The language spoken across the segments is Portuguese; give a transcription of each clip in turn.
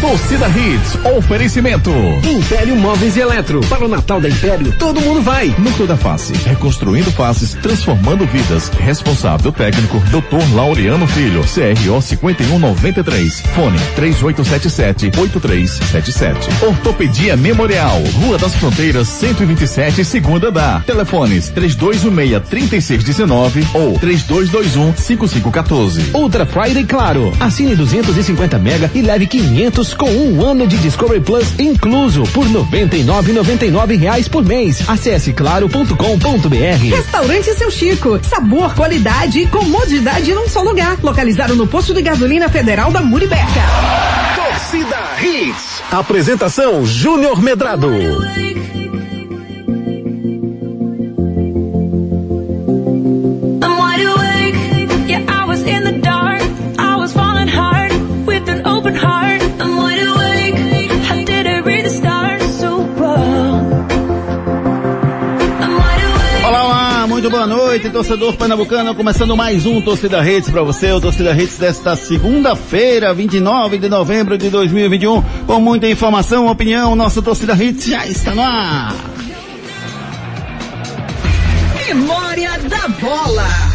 Torcida Hits, oferecimento. Império Móveis e Eletro. Para o Natal da Império, todo mundo vai. Núcleo da Face, reconstruindo faces, transformando vidas. Responsável técnico, Dr. Laureano Filho, CRO 5193. Fone 3877-8377. Ortopedia Memorial, Rua das Fronteiras, 127, segunda da. Telefones 3216-3619 ou 3221-5514. Ultra Friday Claro. Assine 250 mega e leve 500 com um ano de Discovery Plus incluso por 99,99 reais por mês. Acesse claro.com.br. Restaurante Seu Chico. Sabor, qualidade e comodidade num só lugar. Localizado no posto de gasolina federal da Muribeca. Torcida Hits. Apresentação Júnior Medrado. Noite, torcedor pernambucano, começando mais um Torcida Redes para você, o Torcida Redes desta segunda-feira, 29 de novembro de 2021, com muita informação, opinião, nosso Torcida Redes já está no ar. Memória da Bola.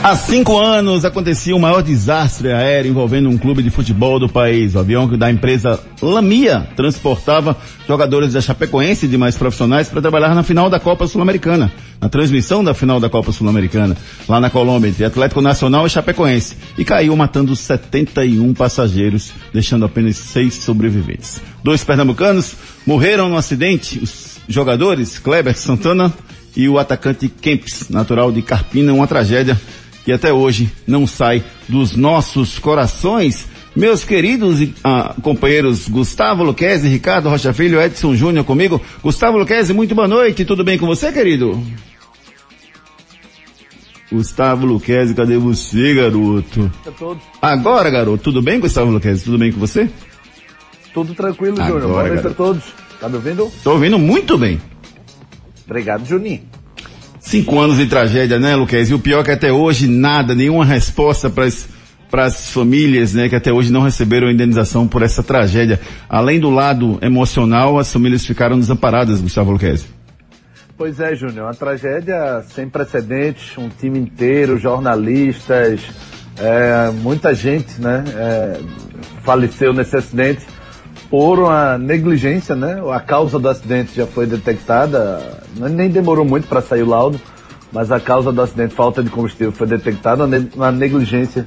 Há cinco anos acontecia o maior desastre aéreo envolvendo um clube de futebol do país. O avião da empresa Lamia transportava jogadores da Chapecoense e demais profissionais para trabalhar na final da Copa Sul-Americana, na transmissão da final da Copa Sul-Americana, lá na Colômbia, entre Atlético Nacional e Chapecoense. E caiu matando 71 passageiros, deixando apenas seis sobreviventes. Dois pernambucanos morreram no acidente, os jogadores Kleber Santana e o atacante Kempis, natural de Carpina, uma tragédia que até hoje não sai dos nossos corações. Meus queridos ah, companheiros Gustavo Luquezzi, Ricardo Rocha Filho, Edson Júnior comigo. Gustavo Luquezzi, muito boa noite, tudo bem com você, querido? Gustavo Luquezzi, cadê você, garoto? Agora, garoto, tudo bem, Gustavo Luquezzi? Tudo bem com você? Tudo tranquilo, Júnior. Boa noite a todos. Tá me ouvindo? Tô ouvindo muito bem. Obrigado, Juninho. Cinco anos de tragédia, né, Luquez? E o pior é que até hoje nada, nenhuma resposta para as famílias, né, que até hoje não receberam indenização por essa tragédia. Além do lado emocional, as famílias ficaram desamparadas, Gustavo Luquez. Pois é, Júnior, uma tragédia sem precedentes, um time inteiro, jornalistas, é, muita gente, né, é, faleceu nesse acidente por uma negligência, né? A causa do acidente já foi detectada, nem demorou muito para sair o laudo, mas a causa do acidente, falta de combustível, foi detectada, uma negligência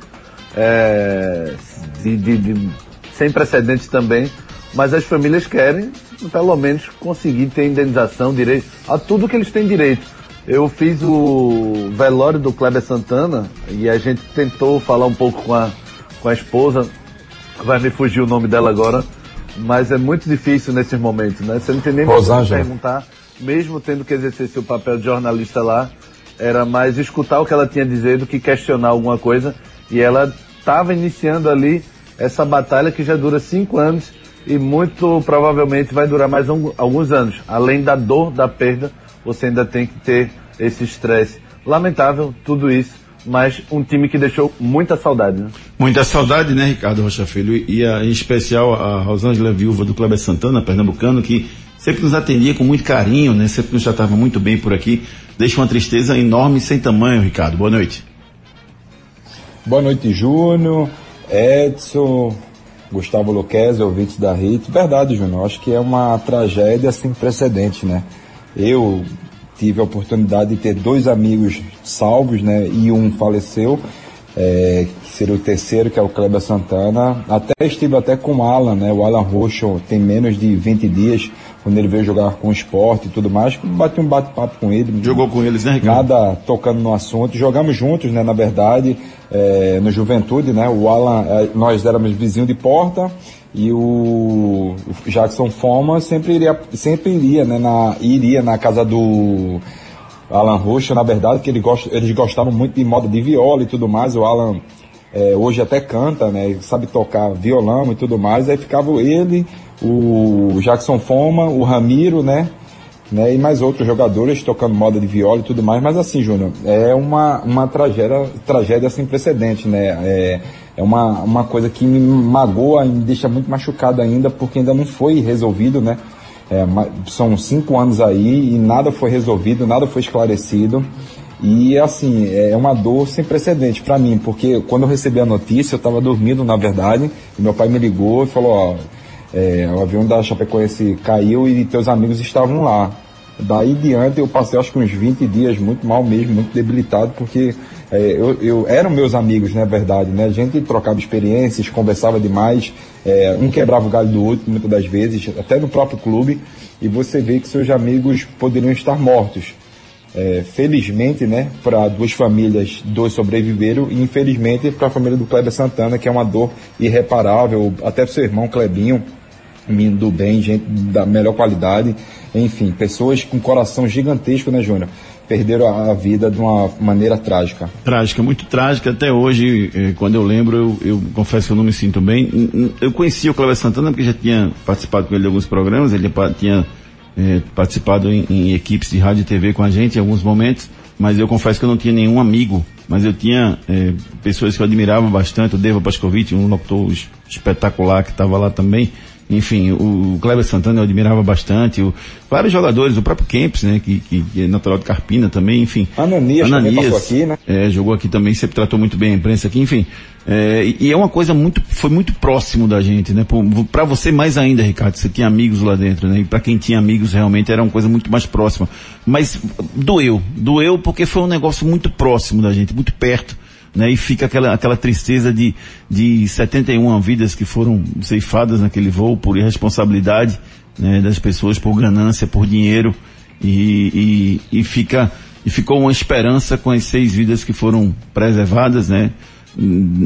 é, de, de- de- sem precedentes também, mas as famílias querem, pelo menos, conseguir ter indenização, direito a tudo que eles têm direito. Eu fiz o velório do Kleber Santana e a gente tentou falar um pouco com a, com a esposa, vai me fugir o nome dela agora, mas é muito difícil nesses momentos, né? Você não tem nem mais o que Rosângela. perguntar, mesmo tendo que exercer seu papel de jornalista lá, era mais escutar o que ela tinha a dizer do que questionar alguma coisa. E ela estava iniciando ali essa batalha que já dura cinco anos e muito provavelmente vai durar mais um- alguns anos. Além da dor da perda, você ainda tem que ter esse estresse. Lamentável tudo isso, mas um time que deixou muita saudade. Né? Muita saudade, né, Ricardo Rocha Filho? E a- em especial a Rosângela Viúva do Kleber Santana, pernambucano, que sempre nos atendia com muito carinho, né? Sempre nos tratava muito bem por aqui. Deixa uma tristeza enorme sem tamanho, Ricardo. Boa noite. Boa noite, Júnior, Edson, Gustavo Luquezzi, ouvintes da RIT. Verdade, Júnior, acho que é uma tragédia sem precedente, né? Eu tive a oportunidade de ter dois amigos salvos, né? E um faleceu, é, que seria o terceiro, que é o Kleber Santana. Até estive até com o Alan, né? O Alan Roxo tem menos de 20 dias, quando ele veio jogar com o esporte e tudo mais. Bati um bate-papo com ele. Jogou com eles, né, Ricardo? Nada tocando no assunto. Jogamos juntos, né, na verdade, é, no Juventude, né? O Alan, é, nós éramos vizinho de porta e o, Jackson Foma sempre iria, sempre iria, né, na, iria na casa do Alan Rocha, na verdade, que ele gosta, eles gostavam muito de moda de viola e tudo mais. O Alan é, hoje até canta, né? Sabe tocar violão e tudo mais. Aí ficava ele, o Jackson Foma, o Ramiro, né? né? E mais outros jogadores tocando moda de viola e tudo mais. Mas assim, Júnior, é uma, uma tragédia, tragédia sem precedente, né? É, é uma, uma coisa que me magoa e me deixa muito machucado ainda, porque ainda não foi resolvido, né? É, são cinco anos aí e nada foi resolvido, nada foi esclarecido. E assim, é uma dor sem precedente para mim, porque quando eu recebi a notícia, eu estava dormindo na verdade, e meu pai me ligou e falou, ó, é, o avião da Chapecoense caiu e teus amigos estavam lá. Daí diante eu passei acho que uns 20 dias muito mal mesmo, muito debilitado, porque é, eu, eu, eram meus amigos, na né, verdade, né? A gente trocava experiências, conversava demais, é, um quebrava o galho do outro muitas das vezes, até no próprio clube, e você vê que seus amigos poderiam estar mortos. É, felizmente, né, para duas famílias, dois sobreviveram, e infelizmente para a família do Kleber Santana, que é uma dor irreparável, até para seu irmão Clebinho, menino do bem, gente da melhor qualidade, enfim, pessoas com coração gigantesco, né, Júnior? Perderam a vida de uma maneira trágica. Trágica, muito trágica. Até hoje, eh, quando eu lembro, eu, eu, confesso que eu não me sinto bem. Eu conheci o Cláudio Santana porque já tinha participado com ele de alguns programas, ele tinha eh, participado em, em, equipes de rádio e TV com a gente em alguns momentos, mas eu confesso que eu não tinha nenhum amigo, mas eu tinha eh, pessoas que eu admirava bastante, o Deva Pascovitch, um locutor espetacular que estava lá também, enfim, o, Kleber Santana eu admirava bastante, o, vários jogadores, o próprio Kempis, né, que, que, é natural de Carpina também, enfim. Ananias, Ananias também aqui, né? É, jogou aqui também, sempre tratou muito bem a imprensa aqui, enfim. É, e, e, é uma coisa muito, foi muito próximo da gente, né? Para você mais ainda, Ricardo, você tinha amigos lá dentro, né? E para quem tinha amigos realmente era uma coisa muito mais próxima. Mas doeu, doeu porque foi um negócio muito próximo da gente, muito perto né? E fica aquela, aquela tristeza de, de 71 vidas que foram ceifadas naquele voo por irresponsabilidade, né? Das pessoas por ganância, por dinheiro e, e, e fica, e ficou uma esperança com as seis vidas que foram preservadas, né?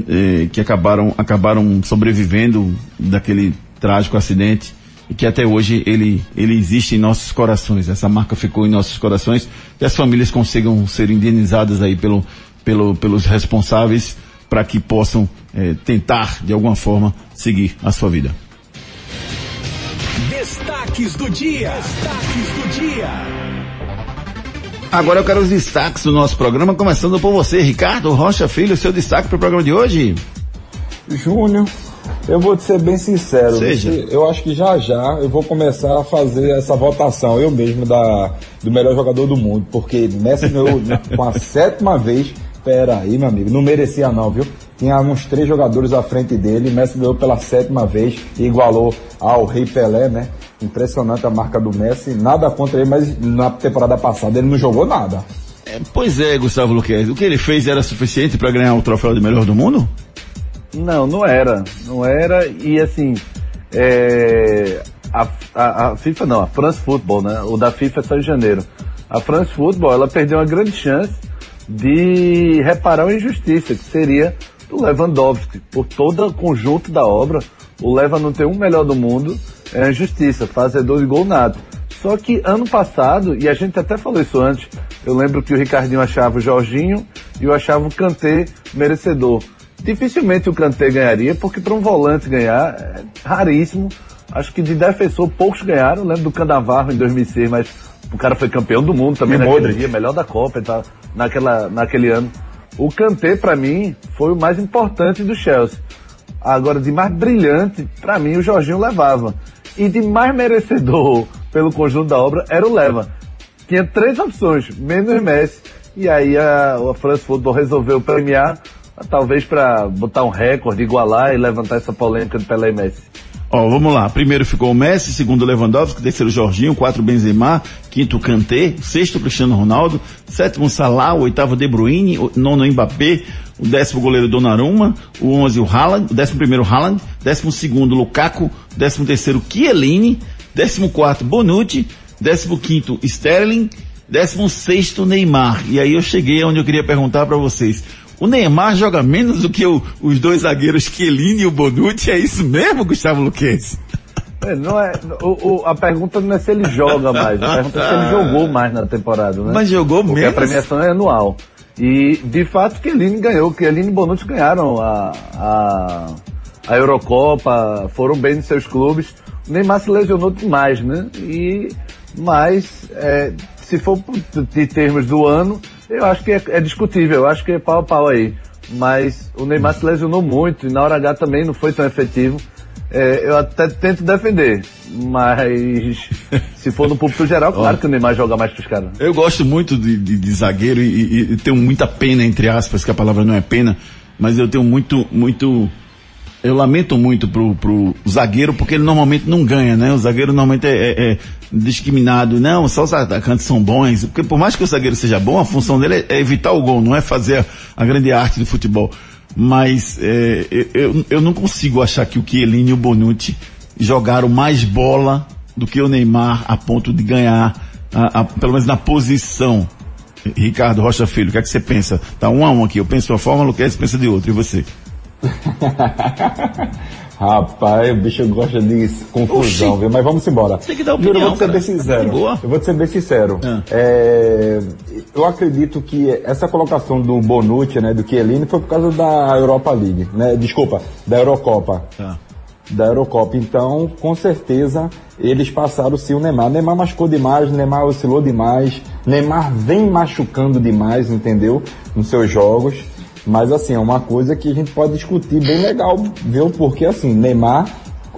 É, que acabaram, acabaram sobrevivendo daquele trágico acidente e que até hoje ele, ele existe em nossos corações. Essa marca ficou em nossos corações e as famílias consigam ser indenizadas aí pelo, pelo, pelos responsáveis para que possam é, tentar, de alguma forma, seguir a sua vida. Destaques do dia. Destaques do dia. Agora eu quero os destaques do nosso programa, começando por você, Ricardo Rocha Filho, seu destaque para o programa de hoje. Júnior, eu vou te ser bem sincero. Seja. Eu acho que já já eu vou começar a fazer essa votação, eu mesmo, da, do melhor jogador do mundo, porque Messi ganhou com a sétima vez Pera aí, meu amigo, não merecia não, viu? Tinha uns três jogadores à frente dele, Messi ganhou pela sétima vez e igualou ao Rei Pelé, né? Impressionante a marca do Messi, nada contra ele, mas na temporada passada ele não jogou nada. É, pois é, Gustavo Luquez, o que ele fez era suficiente para ganhar o troféu de melhor do mundo? Não, não era, não era, e assim, é, a, a, a, FIFA não, a France Football, né? O da FIFA é só em janeiro. A France Football, ela perdeu uma grande chance de reparar uma injustiça, que seria do Lewandowski. Por todo o conjunto da obra, o Leva não ter um melhor do mundo é uma injustiça, fazedor de gol nato. Só que ano passado, e a gente até falou isso antes, eu lembro que o Ricardinho achava o Jorginho e eu achava o Kanté merecedor. Dificilmente o Kanté ganharia, porque para um volante ganhar é raríssimo. Acho que de defensor poucos ganharam. Eu lembro do Canavarro em 2006, mas o cara foi campeão do mundo também e naquele Modric. dia, melhor da Copa, tá, naquela, naquele ano. O Kanté, para mim, foi o mais importante do Chelsea. Agora, de mais brilhante, para mim, o Jorginho levava. E de mais merecedor pelo conjunto da obra era o Leva. Tinha três opções, menos Messi. E aí a, a France Football resolveu premiar, talvez para botar um recorde, igualar e levantar essa polêmica de Pelé e Messi. Ó, vamos lá. Primeiro ficou o Messi, segundo Lewandowski, terceiro Jorginho, quarto Benzema, quinto Kanté, sexto Cristiano Ronaldo, sétimo Salah, oitavo De Bruyne, nono Mbappé, o décimo goleiro Donnarumma, o onze o Haaland, o décimo primeiro Haaland, décimo segundo Lukaku, décimo terceiro Chiellini, décimo quarto Bonucci, décimo quinto Sterling, décimo sexto Neymar. E aí eu cheguei onde eu queria perguntar para vocês. O Neymar joga menos do que o, os dois zagueiros Chiellini e o Bonucci, é isso mesmo, Gustavo Luquez? É, não é, o, o, a pergunta não é se ele joga mais, a pergunta é se ele jogou mais na temporada, né? Mas jogou Porque menos? a premiação é anual. E, de fato, Chiellini ganhou, Chiellini e Bonucci ganharam a, a, a Eurocopa, foram bem nos seus clubes. O Neymar se lesionou demais, né? E, mas, é, se for de termos do ano, eu acho que é, é, discutível, eu acho que é pau a pau aí. mas o Neymar se lesionou muito e na hora H também não foi tão efetivo. É, eu até tento defender, mas se for no público geral, claro que o Neymar joga mais que os caras. Eu gosto muito de, de, de zagueiro e, e, e, tenho muita pena, entre aspas, que a palavra não é pena, mas eu tenho muito, muito, eu lamento muito pro, pro zagueiro porque ele normalmente não ganha, né? O zagueiro normalmente é, é, é discriminado. Não, só os atacantes são bons, porque por mais que o zagueiro seja bom, a função dele é, é evitar o gol, não é fazer a, a grande arte do futebol mas é, eu, eu não consigo achar que o Chiellini e o Bonucci jogaram mais bola do que o Neymar a ponto de ganhar, a, a, pelo menos na posição. Ricardo Rocha Filho, o que é que você pensa? Tá um a um aqui, eu penso de uma forma, o Luquez pensa de outra, e você? Rapaz, o bicho gosta de confusão, Oxi. viu? Mas vamos embora. Tem que dar opinião, eu vou ser bem sincero. Boa. Eu vou ser bem sincero. Ah. É, eu acredito que essa colocação do Bonucci, né, do Chiellini, foi por causa da Europa League, né? Desculpa, da Eurocopa. Ah. Da Eurocopa. Então, com certeza, eles passaram sim o Neymar. Neymar machucou demais, Neymar oscilou demais, Neymar vem machucando demais, entendeu? Nos seus jogos. Mas assim, é uma coisa que a gente pode discutir bem legal, viu? Porque assim, Neymar,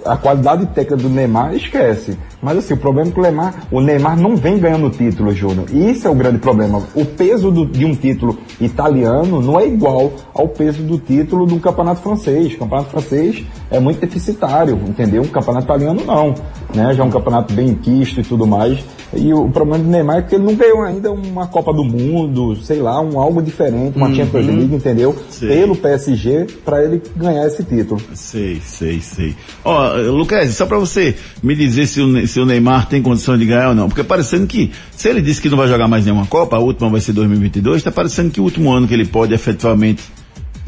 a qualidade técnica do Neymar esquece. Mas assim, o problema é que o Neymar, o Neymar não vem ganhando título, Júnior. E isso é o grande problema. O peso do, de um título italiano não é igual ao peso do título do campeonato francês. O campeonato francês é muito deficitário, entendeu? O campeonato italiano não. Né? Já é um campeonato bem quisto e tudo mais. E o problema do Neymar é que ele não ganhou ainda uma Copa do Mundo, sei lá, um algo diferente, uma uhum. Champions League, entendeu? Sei. Pelo PSG, para ele ganhar esse título. Sei, sei, sei. Ó, Lucas, só para você me dizer se o, se o Neymar tem condição de ganhar ou não, porque parecendo que, se ele disse que não vai jogar mais nenhuma Copa, a última vai ser 2022, tá parecendo que o último ano que ele pode efetivamente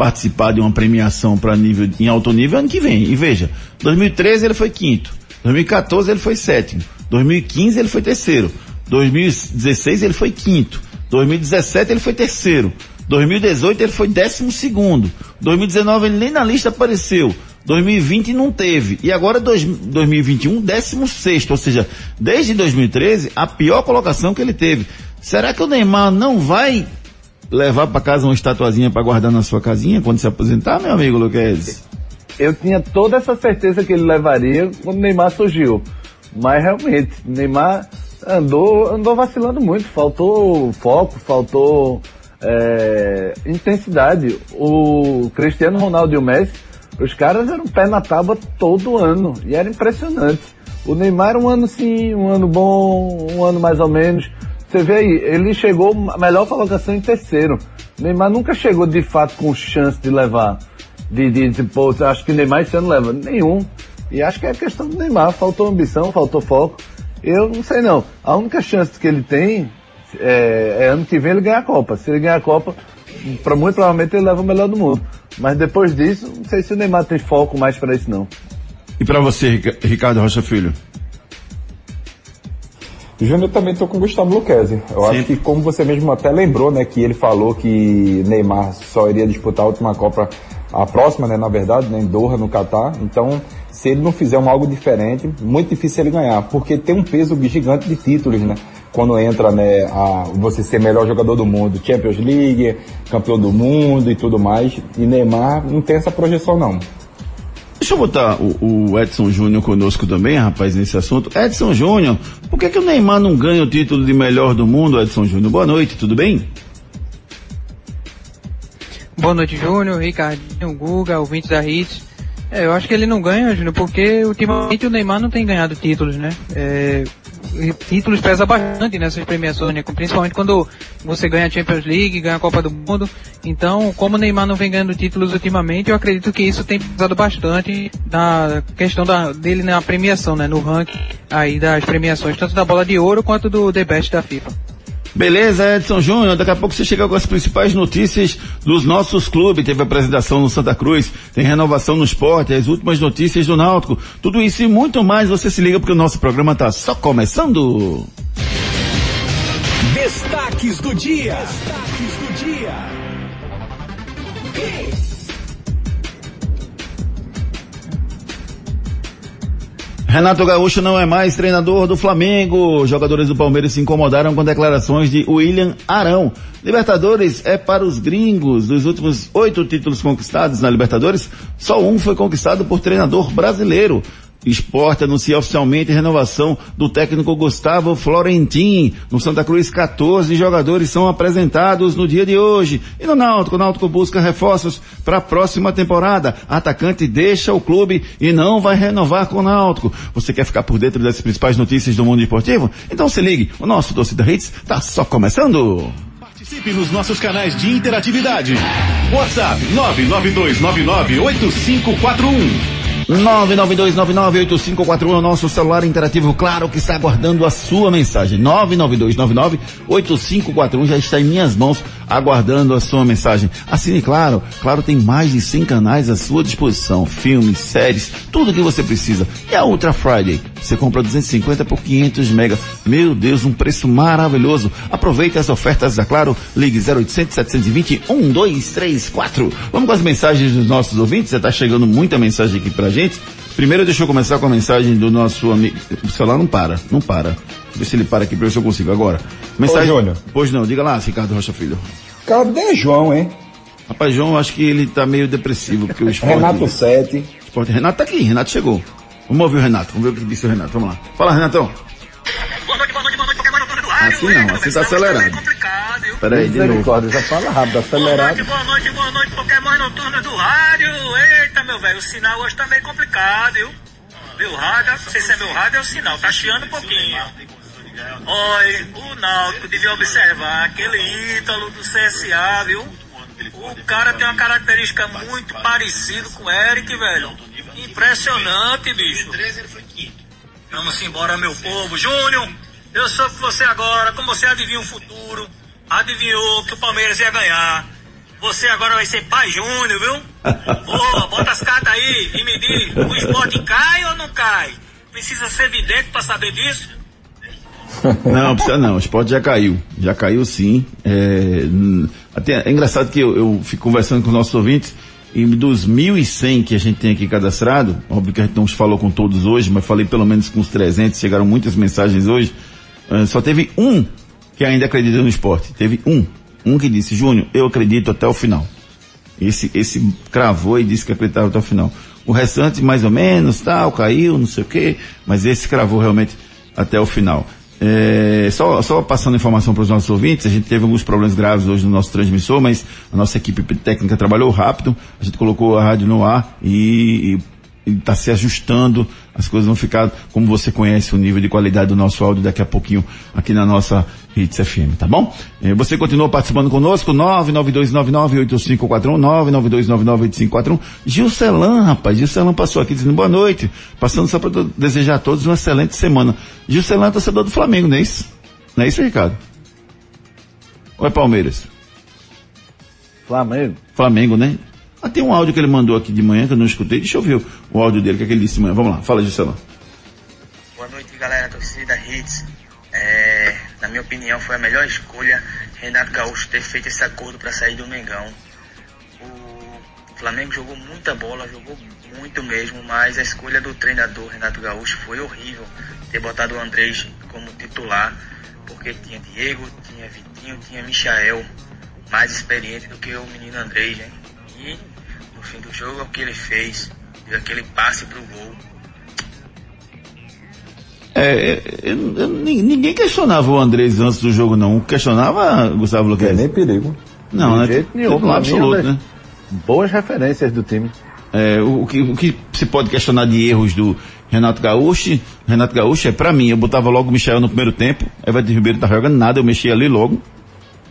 participar de uma premiação para nível em alto nível é ano que vem. E veja, 2013 ele foi quinto, 2014 ele foi sétimo. 2015 ele foi terceiro. 2016 ele foi quinto. 2017 ele foi terceiro. 2018 ele foi décimo segundo. 2019 ele nem na lista apareceu. 2020 não teve. E agora dois, 2021, décimo sexto. Ou seja, desde 2013, a pior colocação que ele teve. Será que o Neymar não vai levar para casa uma estatuazinha para guardar na sua casinha quando se aposentar, meu amigo Luquez? Eu tinha toda essa certeza que ele levaria quando Neymar surgiu. Mas realmente, Neymar andou, andou vacilando muito, faltou foco, faltou é, intensidade. O Cristiano Ronaldo e o Messi, os caras eram pé na tábua todo ano e era impressionante. O Neymar um ano sim, um ano bom, um ano mais ou menos. Você vê aí, ele chegou melhor colocação em terceiro. Neymar nunca chegou de fato com chance de levar. De, de, de pô, acho que Neymar esse ano leva. Nenhum. E acho que é questão do Neymar, faltou ambição, faltou foco. Eu não sei não. A única chance que ele tem é, é ano que vem ele ganhar a Copa. Se ele ganhar a Copa, pra, muito provavelmente ele leva o melhor do mundo. Mas depois disso, não sei se o Neymar tem foco mais para isso não. E para você, Ricardo Rocha Filho? Júnior também estou com o Gustavo Luquezzi. Eu Sim. acho que como você mesmo até lembrou, né, que ele falou que Neymar só iria disputar a última Copa, a próxima, né, na verdade, né, em Doha, no Catar. Então, se ele não fizer um algo diferente, muito difícil ele ganhar, porque tem um peso gigante de títulos, né? Quando entra, né, a, você ser melhor jogador do mundo, Champions League, campeão do mundo e tudo mais, e Neymar não tem essa projeção não. Deixa eu botar o, o Edson Júnior conosco também, rapaz, nesse assunto. Edson Júnior, por que, que o Neymar não ganha o título de melhor do mundo, Edson Júnior? Boa noite, tudo bem? Boa noite, Júnior, Ricardinho, Guga, ouvintes da Hits. É, eu acho que ele não ganha, Júnior, porque ultimamente o Neymar não tem ganhado títulos, né? É, títulos pesa bastante nessas premiações, né? Principalmente quando você ganha a Champions League, ganha a Copa do Mundo. Então, como o Neymar não vem ganhando títulos ultimamente, eu acredito que isso tem pesado bastante na questão da, dele na premiação, né? No ranking aí das premiações, tanto da bola de ouro quanto do The Best da FIFA. Beleza, Edson Júnior. Daqui a pouco você chega com as principais notícias dos nossos clubes. Teve apresentação no Santa Cruz, tem renovação no esporte, as últimas notícias do Náutico. Tudo isso e muito mais você se liga porque o nosso programa está só começando. Destaques do dia. Destaques do dia. Renato Gaúcho não é mais treinador do Flamengo. Jogadores do Palmeiras se incomodaram com declarações de William Arão. Libertadores é para os gringos. Dos últimos oito títulos conquistados na Libertadores, só um foi conquistado por treinador brasileiro. Esporte anuncia oficialmente a renovação do técnico Gustavo Florentin. No Santa Cruz, 14 jogadores são apresentados no dia de hoje. E no Náutico, o Náutico busca reforços para a próxima temporada. Atacante deixa o clube e não vai renovar com o Náutico. Você quer ficar por dentro das principais notícias do mundo esportivo? Então se ligue, o nosso Torcida Hits está só começando. Participe nos nossos canais de interatividade. WhatsApp 992998541. 992998541 é o nosso celular interativo, claro que está aguardando a sua mensagem. 992998541 já está em minhas mãos, aguardando a sua mensagem. Assine Claro, Claro tem mais de 100 canais à sua disposição, filmes, séries, tudo que você precisa. E a Ultra Friday, você compra 250 por 500 mega. Meu Deus, um preço maravilhoso. Aproveite as ofertas da Claro, ligue 0800 720 1234. Vamos com as mensagens dos nossos ouvintes, já está chegando muita mensagem aqui pra gente. Primeiro deixa eu começar com a mensagem do nosso amigo. O celular não para, não para. Vê se ele para aqui pra ver se eu consigo agora. Mensagem. Ô, Júnior. Pois não, diga lá, Ricardo Rocha Filho. Cadê João, hein? Rapaz, João, acho que ele tá meio depressivo, porque o esporte. Renato Sete. esporte Renato tá aqui, Renato chegou. Vamos ouvir o Renato, vamos ver o que disse o Renato. Vamos lá. Fala, Renatão. Boa noite, boa noite, boa noite, qualquer maratona do rádio. Assim não, assim tá viu? Peraí, de novo. Já fala rápido, Boa acelerado. noite, boa noite, boa noite, Pokémon noturna do rádio. Eita, meu velho, o sinal hoje tá meio complicado, viu? Meu rádio, não sei se é meu rádio ou o sinal, tá chiando um pouquinho. Olha, o Náutico devia observar aquele Ítalo do CSA, viu? O cara tem uma característica muito parecida com o Eric, velho. Impressionante, bicho. Vamos embora, meu povo. Júnior, eu sou com você agora. Como você adivinha o futuro, adivinhou que o Palmeiras ia ganhar. Você agora vai ser pai Júnior, viu? Boa, bota as cartas aí e me diz, o esporte cai ou não cai? Precisa ser vidente pra saber disso? Não, precisa não. O esporte já caiu. Já caiu sim. É, hum, até, é engraçado que eu, eu fico conversando com os nossos ouvintes e dos 1.100 que a gente tem aqui cadastrado, óbvio que a gente não falou com todos hoje, mas falei pelo menos com os 300, chegaram muitas mensagens hoje, eh, só teve um que ainda acredita no esporte. Teve um. Um que disse, Júnior, eu acredito até o final. Esse, esse cravou e disse que acreditava até o final. O restante, mais ou menos, tal, caiu, não sei o quê, mas esse cravou realmente até o final. É, só, só passando informação para os nossos ouvintes, a gente teve alguns problemas graves hoje no nosso transmissor, mas a nossa equipe técnica trabalhou rápido, a gente colocou a rádio no ar e está se ajustando, as coisas vão ficar, como você conhece o nível de qualidade do nosso áudio daqui a pouquinho aqui na nossa Hits FM, tá bom? Eh, Você continua participando conosco, 992998541, 992998541. Gilcelan, rapaz, Gilcelan passou aqui dizendo boa noite, passando só para desejar a todos uma excelente semana. Gilcelan é torcedor do Flamengo, não é isso? Não é isso, Ricardo? Ou é Palmeiras? Flamengo. Flamengo, né? Ah, tem um áudio que ele mandou aqui de manhã que eu não escutei. Deixa eu ver o, áudio dele, que é que ele disse de manhã. Vamos lá, fala, Gilcelan. Boa noite, galera, torcida Hits. É, na minha opinião, foi a melhor escolha Renato Gaúcho ter feito esse acordo para sair do Mengão. O Flamengo jogou muita bola, jogou muito mesmo, mas a escolha do treinador Renato Gaúcho foi horrível. Ter botado o Andrés como titular, porque tinha Diego, tinha Vitinho, tinha Michael, mais experiente do que o menino Andrés, né? E no fim do jogo, é o que ele fez, deu aquele passe pro gol. É, é, eu- eu- nin- ninguém questionava o Andrés antes do jogo, não. Questionava Gustavo É Luquez? nem perigo. Não, De né? jeito nenhum, mim, absoluto, né? né? Boas referências do time. É, o, o que, o que se pode questionar de erros do Renato Gaúcho, Renato Gaúcho é pra mim, eu botava logo o Michel no primeiro tempo, Everton Ribeiro tá jogando nada, eu mexia ali logo.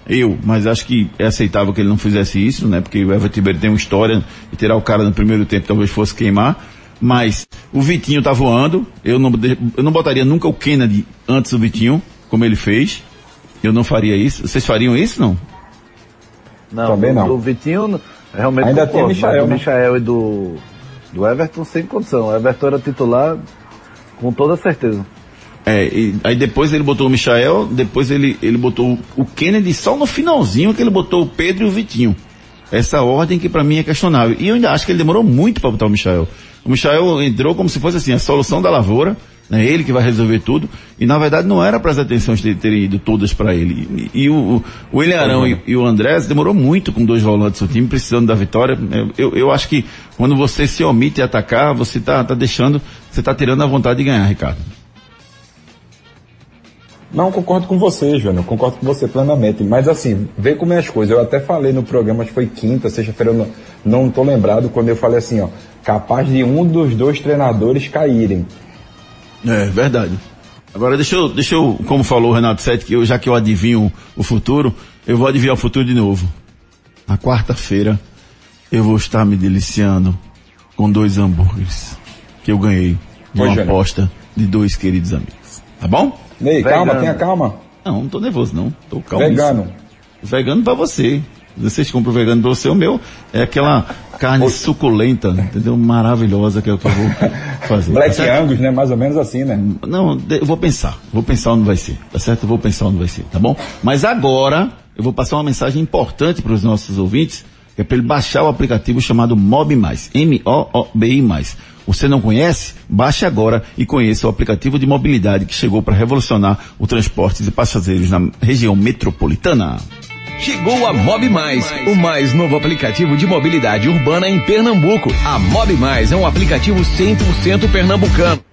Eu, mas acho que é aceitável que ele não fizesse isso, né? Porque o Everton Ribeiro tem uma história e tirar o cara no primeiro tempo talvez fosse queimar. Mas o Vitinho tá voando, eu não, eu não botaria nunca o Kennedy antes do Vitinho, como ele fez. Eu não faria isso. Vocês fariam isso, não? Não, Também não. do Vitinho, realmente Ainda concordo, tem Michael, mas do né? Michael e do, do Everton sem condição. O Everton era titular com toda certeza. É, e aí depois ele botou o Michael, depois ele, ele botou o Kennedy só no finalzinho que ele botou o Pedro e o Vitinho. essa ordem que para mim é questionável. E eu ainda acho que ele demorou muito para botar o Michel. O Michel entrou como se fosse assim, a solução da lavoura, né? Ele que vai resolver tudo. E na verdade não era para as atenções terem, terem ido todas para ele. E, e o, o William Arão e, e, o Andrés demorou muito com dois volantes do time, precisando da vitória. Eu, eu acho que quando você se omite atacar, você tá, tá deixando, você tá tirando a vontade de ganhar, Ricardo. Não, concordo com você, Júnior, concordo com você plenamente. Mas assim, vê como é as coisas. Eu até falei no programa, acho que foi quinta, sexta-feira, eu não, não tô lembrado, quando eu falei assim, ó, capaz de um dos dois treinadores caírem. É, verdade. Agora deixa eu, deixa eu, como falou o Renato Sete, que eu, já que eu adivinho o futuro, eu vou adivinhar o futuro de novo. Na quarta-feira, eu vou estar me deliciando com dois hambúrgueres que eu ganhei de uma aposta de dois queridos amigos. Tá bom? Ney, calma, tenha calma. Não, não tô nervoso não. Tô calmo. Vegano. Vegano pra você. Vocês compram vegano pra você, o meu é aquela carne suculenta, entendeu? Maravilhosa que é o que eu vou fazer. Black tá Angus, né? Mais ou menos assim, né? Não, eu vou pensar. Vou pensar onde vai ser. Tá certo? Eu vou pensar onde vai ser, tá bom? Mas agora, eu vou passar uma mensagem importante para os nossos ouvintes, que é para ele baixar o aplicativo chamado Mob Mais. M-O-O-B-I Mais. Você não conhece? Baixe agora e conheça o aplicativo de mobilidade que chegou para revolucionar o transporte de passageiros na região metropolitana. Chegou a Mob Mais, o mais novo aplicativo de mobilidade urbana em Pernambuco. A Mob Mais é um aplicativo 100% pernambucano.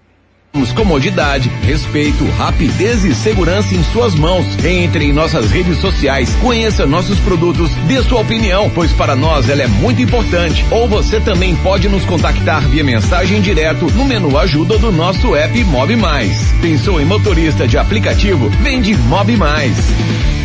Comodidade, respeito, rapidez e segurança em suas mãos. Entre em nossas redes sociais, conheça nossos produtos, dê sua opinião, pois para nós ela é muito importante. Ou você também pode nos contactar via mensagem direto no menu ajuda do nosso app Mob Mais. Pensou em motorista de aplicativo? Vende Mob Mais.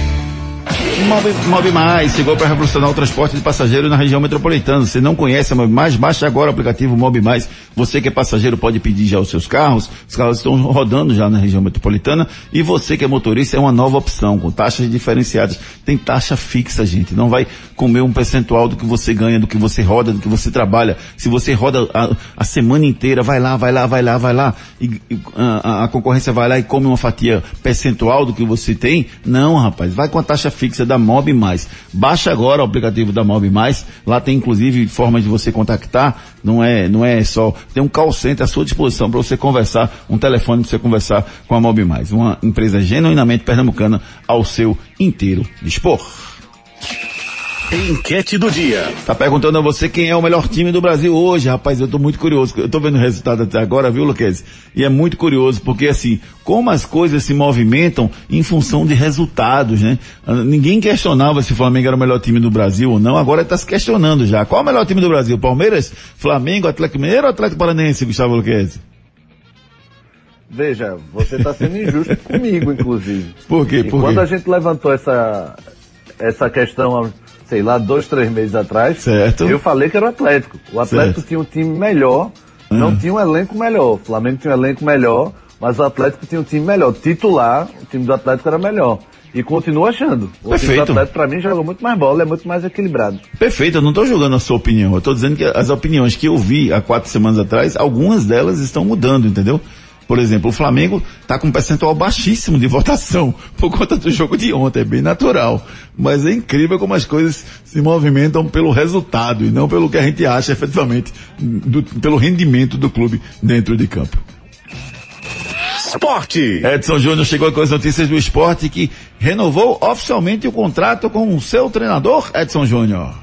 Mob, Mob Mais chegou para revolucionar o transporte de passageiros na região metropolitana. Você não conhece a Mob Mais? Baixe agora o aplicativo Mob Mais. Você que é passageiro pode pedir já os seus carros. Os carros estão rodando já na região metropolitana. E você que é motorista é uma nova opção, com taxas diferenciadas. Tem taxa fixa, gente. Não vai comer um percentual do que você ganha, do que você roda, do que você trabalha. Se você roda a, a semana inteira, vai lá, vai lá, vai lá, vai lá. E a, a concorrência vai lá e come uma fatia percentual do que você tem. Não, rapaz. Vai com a taxa fixa da Mob Mais. Baixa agora o aplicativo da Mob Mais. Lá tem inclusive formas de você contactar. Não é, não é só, tem um call center à sua disposição para você conversar, um telefone para você conversar com a Mob Mais. Uma empresa genuinamente pernambucana ao seu inteiro dispor. Enquete do dia. Tá perguntando a você quem é o melhor time do Brasil hoje, rapaz. Eu tô muito curioso. Eu tô vendo o resultado até agora, viu, Luquez? E é muito curioso, porque assim, como as coisas se movimentam em função de resultados, né? Ninguém questionava se o Flamengo era o melhor time do Brasil ou não, agora está se questionando já. Qual é o melhor time do Brasil? Palmeiras, Flamengo, Atlético Mineiro ou Atlético Paranense, Gustavo Luquez? Veja, você está sendo injusto comigo, inclusive. Por quê? E Por quando quê? a gente levantou essa, essa questão, sei lá, dois, três meses atrás, Certo. eu falei que era o Atlético. O Atlético Certo. tinha um time melhor, não tinha um elenco melhor. O Flamengo tinha um elenco melhor, mas o Atlético tinha um time melhor. Titular, o time do Atlético era melhor. E continuo achando. O time Perfeito. do Atlético, pra mim, joga muito mais bola, é muito mais equilibrado. Perfeito, eu não estou julgando a sua opinião. Eu estou dizendo que as opiniões que eu vi há quatro semanas atrás, algumas delas estão mudando, entendeu? Por exemplo, o Flamengo está com um percentual baixíssimo de votação por conta do jogo de ontem, é bem natural. Mas é incrível como as coisas se movimentam pelo resultado e não pelo que a gente acha efetivamente, do- pelo rendimento do clube dentro de campo. Esporte. Edson Júnior chegou com as notícias do esporte que renovou oficialmente o contrato com o seu treinador, Edson Júnior.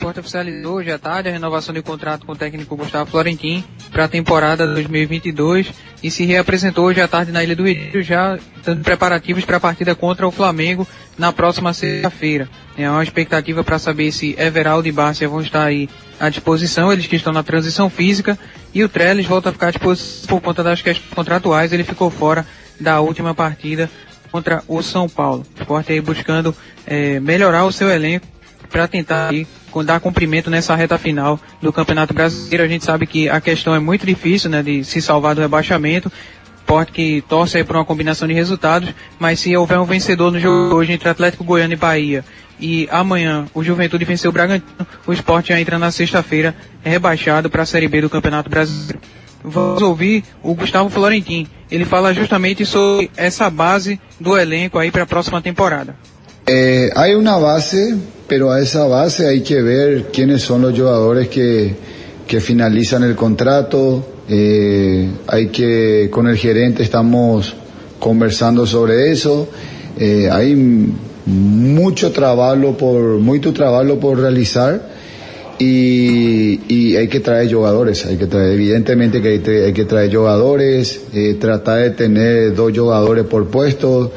O esporte oficializou hoje à tarde a renovação de contrato com o técnico Gustavo Florentin para a temporada 2022 e se reapresentou hoje à tarde na Ilha do Retiro, já dando preparativos para a partida contra o Flamengo na próxima sexta-feira. É uma expectativa para saber se Everaldo e Bárcia vão estar aí à disposição, eles que estão na transição física, e o Trellis volta a ficar à disposição por conta das questões contratuais, ele ficou fora da última partida contra o São Paulo. O esporte aí buscando eh, melhorar o seu elenco para tentar aí, dar cumprimento nessa reta final do Campeonato Brasileiro. A gente sabe que a questão é muito difícil, né, de se salvar do rebaixamento. Sport que torce aí por uma combinação de resultados, mas se houver um vencedor no jogo hoje entre Atlético Goiano e Bahia e amanhã o Juventude venceu o Bragantino, o Sport já entra na sexta-feira rebaixado para a Série B do Campeonato Brasileiro. Vamos ouvir o Gustavo Florentin. Ele fala justamente sobre essa base do elenco aí para a próxima temporada. Eh, hay una base, pero a esa base hay que ver quiénes son los jugadores que, que finalizan el contrato. Eh, hay que, con el gerente estamos conversando sobre eso. Eh, hay mucho trabajo por, mucho trabajo por realizar y, y hay que traer jugadores, hay que traer, evidentemente que hay, hay que traer jugadores, eh, tratar de tener dos jugadores por puesto,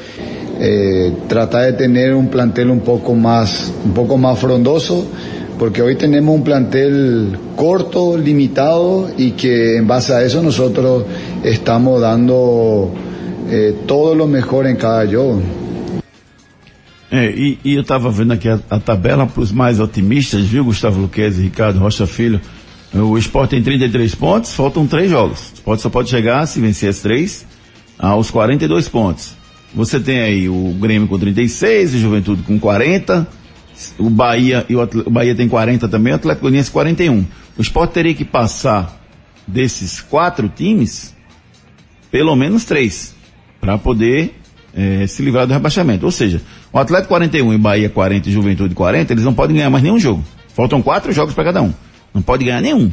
eh, tratar de tener un plantel un poco más, un poco más frondoso, porque hoy tenemos un plantel corto, limitado y que en base a eso nosotros estamos dando eh, todo lo mejor en cada jogo. É, e, e eu estava vendo aqui a, a tabela para os mais otimistas, viu, Gustavo Luquez Ricardo Rocha Filho? O Sport tem 33 pontos, faltam três jogos. O Sport só pode chegar, se vencer as três, aos 42 pontos. Você tem aí o Grêmio com 36, o Juventude com 40, o Bahia e o, o Bahia tem 40 também, o Atlético Goianiense 41. O Sport teria que passar desses quatro times, pelo menos três, para poder eh, se livrar do rebaixamento. Ou seja, o Atlético 41 e Bahia 40 e Juventude 40, eles não podem ganhar mais nenhum jogo. Faltam quatro jogos para cada um. Não pode ganhar nenhum.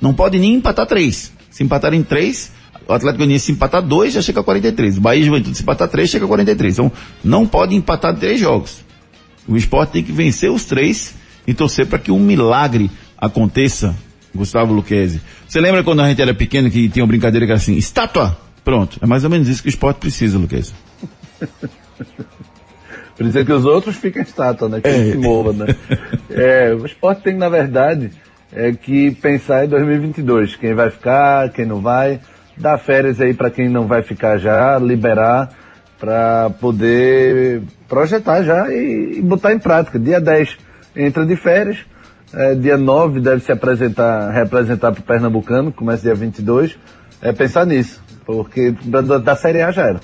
Não pode nem empatar três. Se empatarem três, o Atlético Goianiense se empatar dois, já chega a 43. O Bahia e Juventude se empatar três, chega a 43. Então, não pode empatar três jogos. O esporte tem que vencer os três e torcer para que um milagre aconteça, Gustavo Luquezzi. Você lembra quando a gente era pequeno que tinha uma brincadeira que era assim, estátua? Pronto. É mais ou menos isso que o esporte precisa, Luquezzi. Precisa que os outros fiquem estátua, né? Que É. se mova, né? É, o esporte tem, na verdade, é que pensar em 2022. Quem vai ficar, quem não vai. Dar férias aí para quem não vai ficar já, liberar para poder projetar já e, e botar em prática. Dia 10 entra de férias, é, dia 9 deve se apresentar, representar para o Pernambucano, começa dia 22. É pensar nisso, porque da, da- Série A já era.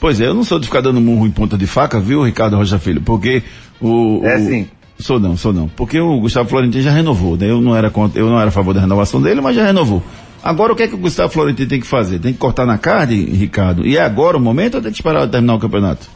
Pois é, eu não sou de ficar dando murro em ponta de faca, viu, Ricardo Rocha Filho? Porque o. É o- sim. Sou não, sou não. Porque o Gustavo Florentino já renovou, né? Eu não era contra, eu não era a favor da renovação dele, mas já renovou. Agora o que é que o Gustavo Florentino tem que fazer? Tem que cortar na carne, Ricardo? E é agora o momento ou tem que esperar terminar o campeonato?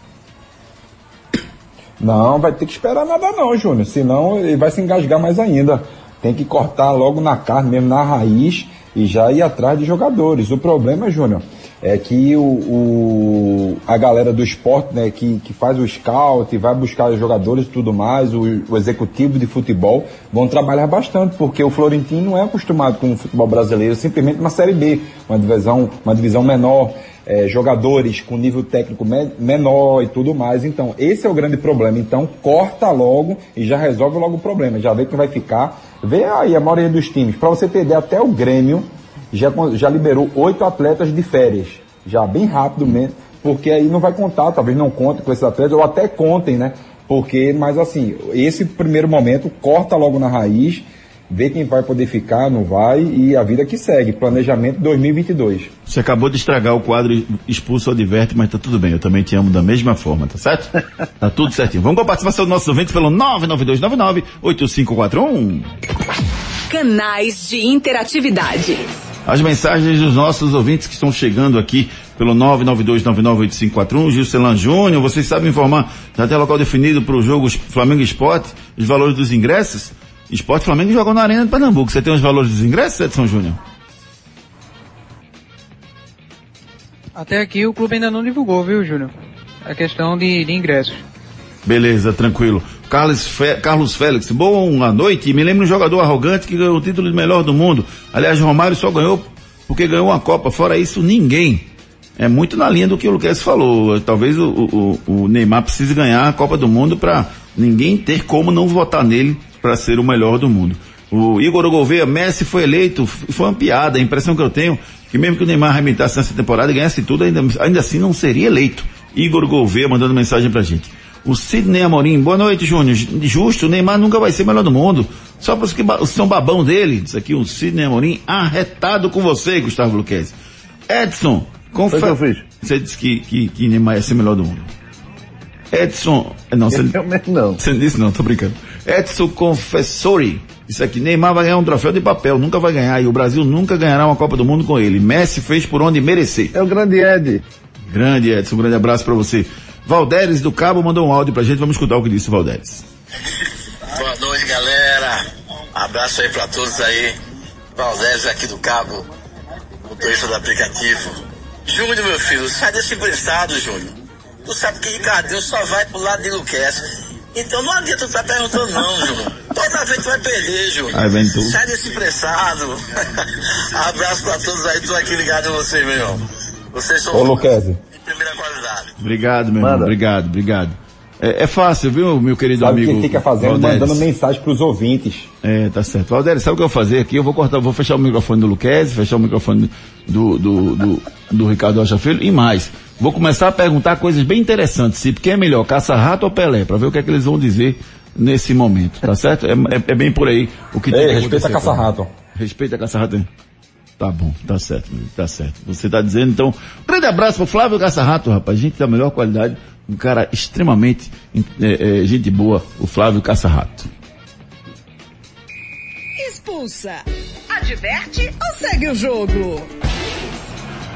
Não, vai ter que esperar nada não, Júnior. Senão ele vai se engasgar mais ainda. Tem que cortar logo na carne, mesmo na raiz, e já ir atrás de jogadores. O problema, Júnior, é que o, o- a galera do esporte, né, que, que faz o scout, vai buscar os jogadores e tudo mais, o, o executivo de futebol, vão trabalhar bastante, porque o Florentino não é acostumado com o futebol brasileiro, simplesmente uma Série B, uma divisão, uma divisão menor, é, jogadores com nível técnico me- menor e tudo mais. Então, esse é o grande problema. Então, corta logo e já resolve logo o problema. Já vê que vai ficar. Vê aí a maioria dos times. Para você ter ideia, até o Grêmio já, já liberou oito atletas de férias. Já bem rápido mesmo. Porque aí não vai contar, talvez não conte com esses atletas, ou até contem, né? Porque, mas assim, esse primeiro momento corta logo na raiz, vê quem vai poder ficar, não vai, e a vida que segue. Planejamento 2022. Você acabou de estragar o quadro expulso ou diverte, mas tá tudo bem. Eu também te amo da mesma forma, tá certo? tá tudo certinho. Vamos com a participação dos nossos ouvintes pelo 99299-8541. Canais de interatividade. As mensagens dos nossos ouvintes que estão chegando aqui pelo 992998541, Gilcelan Júnior, vocês sabem informar, já tem local definido para o jogo Flamengo Esporte, os valores dos ingressos? Esporte Flamengo jogou na Arena de Pernambuco. Você tem os valores dos ingressos, Edson Júnior? Até aqui o clube ainda não divulgou, viu, Júnior? A questão de, de ingressos. Beleza, tranquilo. Carlos, Fe- Carlos Félix, boa noite. Me lembro um jogador arrogante que ganhou o título de melhor do mundo. Aliás, Romário só ganhou porque ganhou uma Copa. Fora isso, ninguém. É muito na linha do que o Lucas falou. Talvez o, o- o Neymar precise ganhar a Copa do Mundo para ninguém ter como não votar nele para ser o melhor do mundo. O Igor Gouveia, Messi foi eleito, foi uma piada. A impressão que eu tenho que mesmo que o Neymar arrebentasse nessa temporada e ganhasse tudo, ainda, ainda assim não seria eleito. Igor Gouveia mandando mensagem pra gente. O Sidney Amorim, boa noite, Júnior. Justo, o Neymar nunca vai ser melhor do mundo. Só para os que ba- são babão dele. Isso aqui, o Sidney Amorim, arretado com você, Gustavo Luquez. Edson, confere. Você disse que, que, que Neymar ia ser melhor do mundo. Edson, não, você, não. você disse não, tô brincando. Edson Confessori, isso aqui, Neymar vai ganhar um troféu de papel, nunca vai ganhar, e o Brasil nunca ganhará uma Copa do Mundo com ele. Messi fez por onde merecer. É o grande Ed. Grande Edson, um grande abraço para você. Valderes do Cabo mandou um áudio pra gente, vamos escutar o que disse o Valderes. Boa noite, galera. Abraço aí pra todos aí. Valdez aqui do Cabo, motorista do aplicativo. Júnior, meu filho, sai desse emprestado, Júnior. Tu sabe que Ricardinho só vai pro lado de Luquez. Então não adianta tu estar perguntando não, Júnior. Toda vez tu vai perder, Júnior. Sai desse emprestado. Abraço pra todos aí, tô aqui ligado em vocês, meu irmão. Vocês são Ô, Luquezzi. Primeira qualidade. Obrigado, meu irmão, Manda. obrigado, obrigado. É, é fácil, viu, meu querido Sabe o amigo? que fica fazendo? Valderes? Mandando mensagem pros ouvintes. É, tá certo. Valdério, sabe o que eu vou fazer aqui? Eu vou cortar, vou fechar o microfone do Luquezzi, fechar o microfone do, do, do, do Ricardo Rocha Filho e mais. Vou começar a perguntar coisas bem interessantes, se quem é melhor, caça-rato ou Pelé, para ver o que é que eles vão dizer nesse momento, tá certo? É, é- é bem por aí o que Ei, tem que respeita acontecer, a caça-rato. tá? Respeita a caça-rato. Tá bom, tá certo, tá certo. Você tá dizendo, então, grande abraço pro Flávio Caça-Rato, rapaz, gente da melhor qualidade, um cara extremamente é, é, gente boa, o Flávio Caça-Rato. Expulsa. Adverte ou segue o jogo?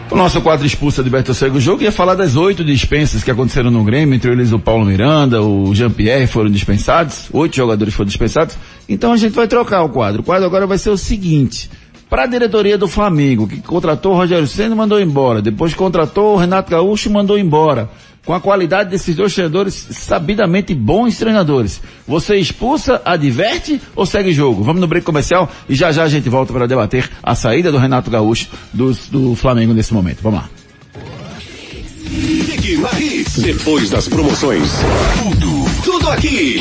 O nosso quadro expulsa de Beto Segue o jogo ia falar das oito dispensas que aconteceram no Grêmio, entre eles o Paulo Miranda, o Jean-Pierre foram dispensados, oito jogadores foram dispensados. Então a gente vai trocar o quadro. O quadro agora vai ser o seguinte. Para a diretoria do Flamengo, que contratou o Rogério Senna e mandou embora. Depois contratou o Renato Gaúcho e mandou embora. Com a qualidade desses dois treinadores, sabidamente bons treinadores. Você expulsa, adverte ou segue jogo? Vamos no break comercial e já já a gente volta para debater a saída do Renato Gaúcho do, do Flamengo nesse momento. Vamos lá. Depois das promoções. Tudo, tudo aqui.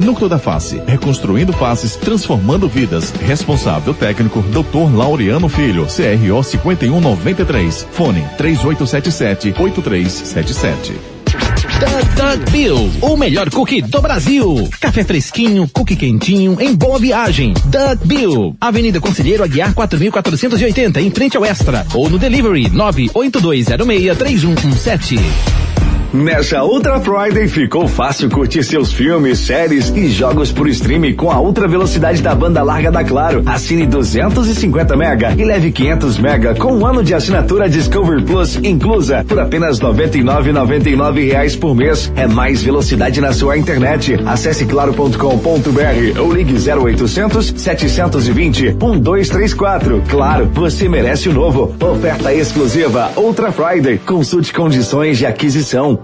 Núcleo da Face, reconstruindo faces, transformando vidas. Responsável técnico, Dr. Laureano Filho, CRO 5193. Fone 3877-8377. Doug Doug Bill, o melhor cookie do Brasil. Café fresquinho, cookie quentinho, em boa viagem. Doug Bill, Avenida Conselheiro Aguiar 4480, em frente ao Extra. Ou no delivery 982063117. Nessa Ultra Friday ficou fácil curtir seus filmes, séries e jogos por streaming com a ultra velocidade da banda larga da Claro. Assine 250 mega e leve 500 mega com um ano de assinatura Discovery Plus inclusa por apenas 99,99 reais por mês. É mais velocidade na sua internet. Acesse claro.com.br ou ligue 0800 720 1234. Claro, você merece o novo. Oferta exclusiva Ultra Friday. Consulte condições de aquisição.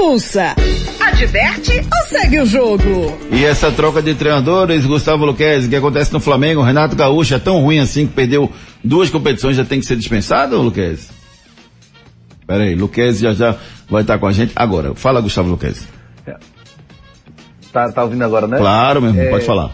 Expulsa. Adverte ou segue o jogo? E essa troca de treinadores, Gustavo Luquezzi, que acontece no Flamengo, Renato Gaúcho é tão ruim assim que perdeu duas competições, já tem que ser dispensado, Luquezzi? Pera aí, Luquezzi já já vai estar com a gente. Agora, fala Gustavo Luquezzi. Tá, tá ouvindo agora, né? Claro, meu irmão, É, pode falar.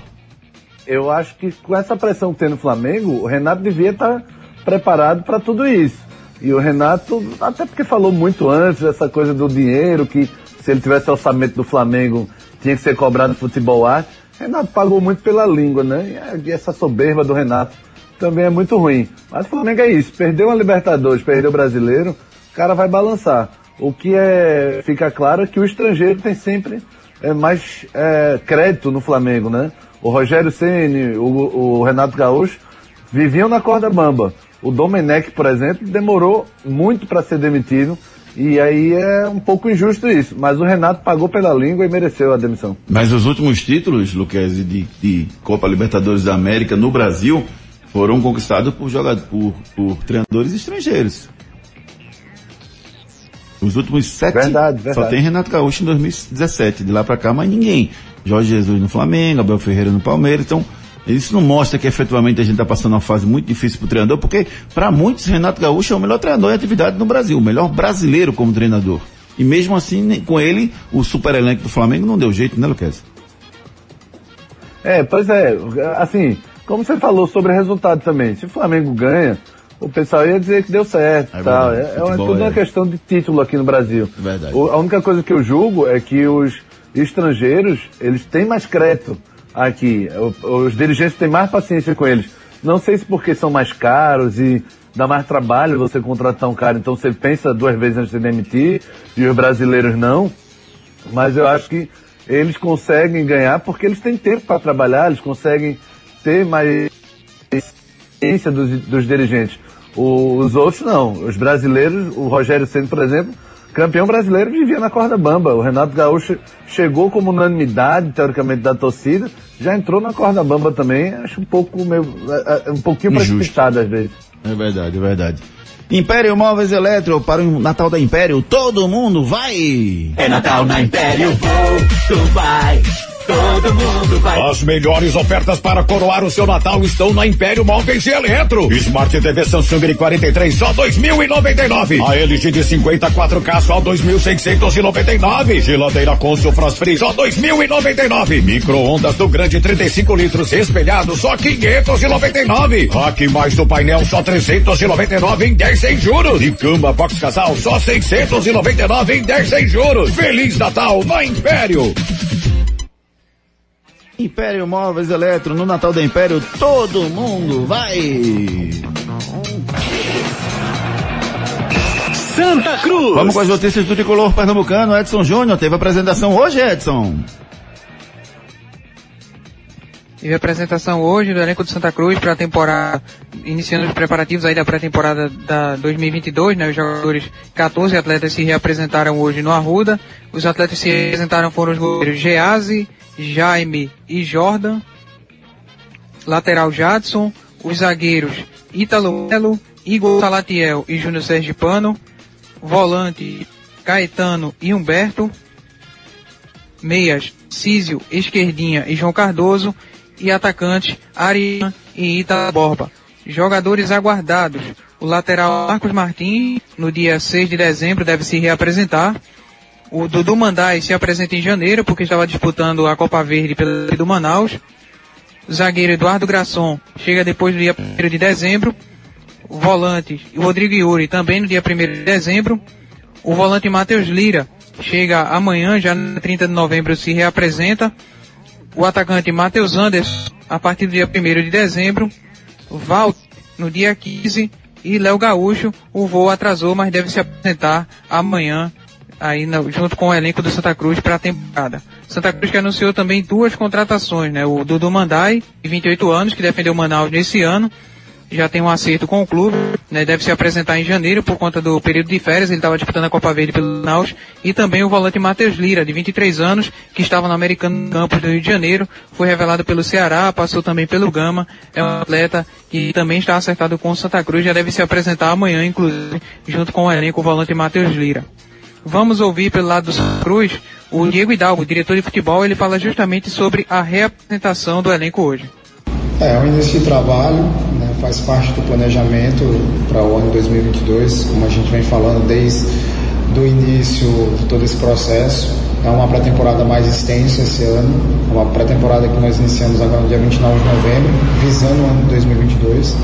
Eu acho que com essa pressão que tem no Flamengo, o Renato devia estar preparado para tudo isso. E o Renato, até porque falou muito antes dessa coisa do dinheiro, que se ele tivesse orçamento do Flamengo, tinha que ser cobrado futebol arte. Renato pagou muito pela língua, né? E essa soberba do Renato também é muito ruim. Mas o Flamengo é isso, perdeu uma Libertadores, perdeu o Brasileiro, o cara vai balançar. O que é, fica claro é que o estrangeiro tem sempre é, mais é, crédito no Flamengo, né? O Rogério Ceni, o, o Renato Gaúcho viviam na corda bamba. O Domenech, por exemplo, demorou muito para ser demitido e aí é um pouco injusto isso. Mas o Renato pagou pela língua e mereceu a demissão. Mas os últimos títulos, Luquezzi, de, de Copa Libertadores da América no Brasil foram conquistados por, jogadores, por, por treinadores estrangeiros. Os últimos sete. Verdade, verdade. Só tem Renato Gaúcho em 2017. De lá pra cá, mais ninguém. Jorge Jesus no Flamengo, Abel Ferreira no Palmeiras. Então, isso não mostra que efetivamente a gente está passando uma fase muito difícil para o treinador, porque para muitos Renato Gaúcho é o melhor treinador em atividade no Brasil, o melhor brasileiro como treinador. E mesmo assim, com ele, o super elenco do Flamengo não deu jeito, né, Luquez? É, pois é, assim, como você falou sobre resultado também, se o Flamengo ganha, o pessoal ia dizer que deu certo É e tal. verdade, É, é tudo é- uma questão de título aqui no Brasil. Verdade. O- a única coisa que eu julgo é que os estrangeiros, eles têm mais crédito aqui. Os dirigentes têm mais paciência com eles. Não sei se porque são mais caros e dá mais trabalho você contratar um cara, então você pensa duas vezes antes de demitir, e os brasileiros não. Mas eu acho que eles conseguem ganhar porque eles têm tempo para trabalhar, eles conseguem ter mais experiência dos, dos dirigentes. Os outros não. Os brasileiros, o Rogério Ceni, por exemplo, campeão brasileiro vivia na corda bamba. O Renato Gaúcho chegou como unanimidade, teoricamente, da torcida, já entrou na corda bamba também. Acho um pouco meio, é, é, um pouquinho Injusto. precipitado às vezes. É verdade, é verdade. Império Móveis Eletro, para o Natal da Império, todo mundo vai! É Natal na Império, tu vai, todo mundo vai. As melhores ofertas para coroar o seu Natal estão na Império Móveis e Eletro. Smart TV Samsung de 43 só 2.099. A LG de 54K só 2.699. Geladeira Consul Frost Free só 2.099. Micro-ondas do grande 35 litros espelhado só 599. Aqui mais do painel só 399 em 10 sem juros. E cama box casal só 699 em 10 sem juros. Feliz Natal na Império. Império Móveis Eletro, no Natal da Império, todo mundo vai! Santa Cruz. Vamos com as notícias do tricolor pernambucano. Edson Júnior teve apresentação hoje, Edson. Tive a apresentação hoje do elenco de Santa Cruz para a temporada, iniciando os preparativos aí da pré-temporada da 2022, né? Os jogadores, 14 atletas se reapresentaram hoje no Arruda. Os atletas que se reapresentaram foram os goleiros Geazi, Jaime e Jordan. Lateral Jadson, os zagueiros Ítalo Melo, Igor Salatiel e Júnior Sergipano. Volante Caetano e Humberto meias Císio, Esquerdinha e João Cardoso e atacantes Ariana e Ita Borba. Jogadores aguardados. O lateral Marcos Martins, no dia 6 de dezembro, deve se reapresentar. O Dudu Mandai se apresenta em janeiro, porque estava disputando a Copa Verde pelo do Manaus. O zagueiro Eduardo Grasson chega depois do dia 1 de dezembro. O volante Rodrigo Yuri também no dia 1 de dezembro. O volante Matheus Lira chega amanhã, já no 30 de novembro se reapresenta. O atacante Matheus Anderson a partir do dia 1 de dezembro. Walter no dia 15 e Léo Gaúcho, o voo atrasou, mas deve se apresentar amanhã aí no- junto com o elenco do Santa Cruz para a temporada. Santa Cruz que anunciou também duas contratações, né? O Dudu Mandai, de 28 anos, que defendeu o Manaus nesse ano, já tem um acerto com o clube, né? Deve se apresentar em janeiro por conta do período de férias, ele estava disputando a Copa Verde pelo Manaus, e também o volante Matheus Lira, de 23 anos, que estava no Americano Campos do Rio de Janeiro, foi revelado pelo Ceará, passou também pelo Gama, é um atleta que também está acertado com o Santa Cruz, já deve se apresentar amanhã, inclusive, junto com o elenco, o volante Matheus Lira. Vamos ouvir pelo lado do Santa Cruz o Diego Hidalgo, diretor de futebol, ele fala justamente sobre a reapresentação do elenco hoje. É, é um início de trabalho, né, faz parte do planejamento para o ano 2022, como a gente vem falando desde do início de todo esse processo. É uma pré-temporada mais extensa esse ano, é uma pré-temporada que nós iniciamos agora no dia 29 de novembro, visando o ano de 2022.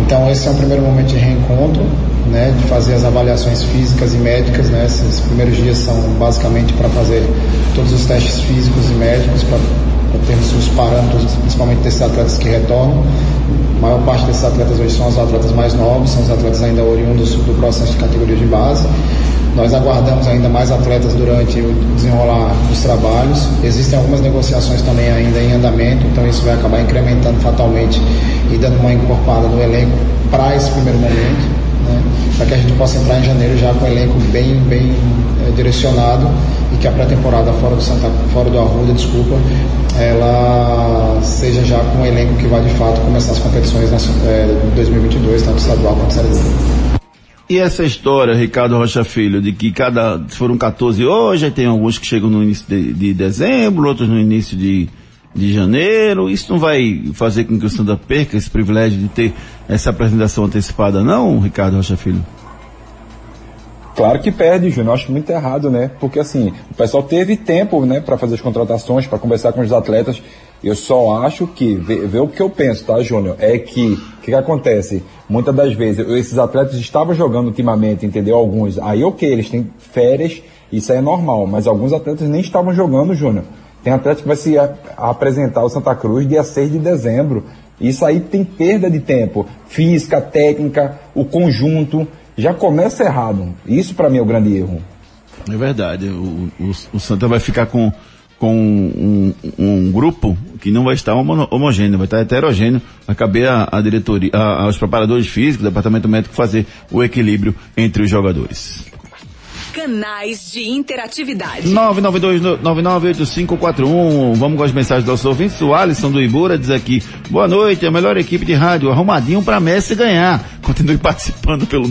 Então esse é um primeiro momento de reencontro, né, de fazer as avaliações físicas e médicas, né, esses primeiros dias são basicamente para fazer todos os testes físicos e médicos para termos os parâmetros, principalmente desses atletas que retornam. A maior parte desses atletas hoje são os atletas mais novos, são os atletas ainda oriundos do processo de categoria de base. Nós aguardamos ainda mais atletas durante o desenrolar dos trabalhos. Existem algumas negociações também ainda em andamento, então isso vai acabar incrementando fatalmente e dando uma encorpada no elenco para esse primeiro momento, né? para que a gente possa entrar em janeiro já com o elenco bem, bem eh, direcionado e que a pré-temporada fora do Santa, fora do Arruda, desculpa, ela seja já com um elenco que vai de fato começar as competições na, eh, 2022, tanto estadual quanto série D. E essa história, Ricardo Rocha Filho, de que cada, foram 14 hoje, tem alguns que chegam no início de, de dezembro, outros no início de, de janeiro, isso não vai fazer com que o Santa perca esse privilégio de ter essa apresentação antecipada não, Ricardo Rocha Filho? Claro que perde, Júnior. Acho muito errado, né? Porque assim, o pessoal teve tempo, né, para fazer as contratações, para conversar com os atletas. Eu só acho que, vê, vê o que eu penso, tá, Júnior? É que, o que, que acontece? Muitas das vezes, esses atletas estavam jogando ultimamente, entendeu? Alguns. Aí, ok, eles têm férias, isso aí é normal. Mas alguns atletas nem estavam jogando, Júnior. Tem atleta que vai se apresentar ao Santa Cruz dia 6 de dezembro. Isso aí tem perda de tempo. Física, técnica, o conjunto. Já começa errado. Isso para mim é o grande erro. É verdade. O, o, o Santa vai ficar com, com um, um, grupo que não vai estar homo, homogêneo, vai estar heterogêneo. Vai caber a, a diretoria, a, aos preparadores físicos, departamento médico fazer o equilíbrio entre os jogadores. Canais de interatividade. 992-998541. Vamos com as mensagens dos nossos ouvintes. O Alisson do Ibura diz aqui, boa noite, a melhor equipe de rádio, arrumadinho para Messi ganhar. Continue participando pelo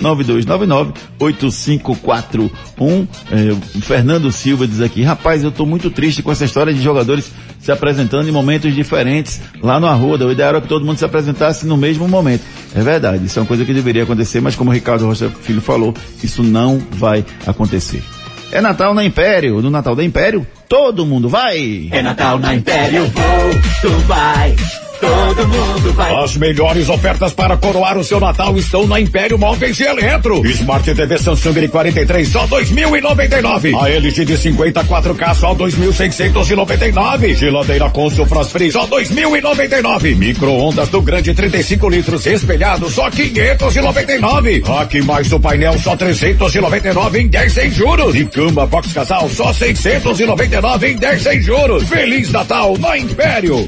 99299-8541. É, Fernando Silva diz aqui, rapaz, eu tô muito triste com essa história de jogadores se apresentando em momentos diferentes lá no Arruda. O ideal era que todo mundo se apresentasse no mesmo momento. É verdade, isso é uma coisa que deveria acontecer, mas como o Ricardo Rocha Filho falou, isso não vai acontecer. É Natal na Império. No Natal da Império, todo mundo vai. É Natal na Império, vou, tu vai. Todo mundo vai. As melhores ofertas para coroar o seu Natal estão na Império Móveis e Eletro. Smart TV Samsung de 43 só 2.099. A LG de 54K só 2.699. Geladeira Consul Frost Free só 2.099. Micro-ondas do grande 35 litros espelhado só 599. Aqui mais do painel só 399 em 10 sem juros. E cama box casal só 699 em 10 sem juros. Feliz Natal na Império.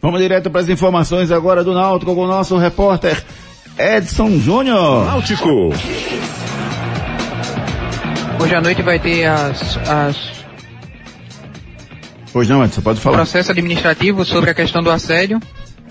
Vamos direto para as informações agora do Náutico com o nosso repórter Edson Júnior. Náutico. Hoje à noite vai ter as, as Pois não, Edson, pode falar. processo administrativo sobre a questão do assédio.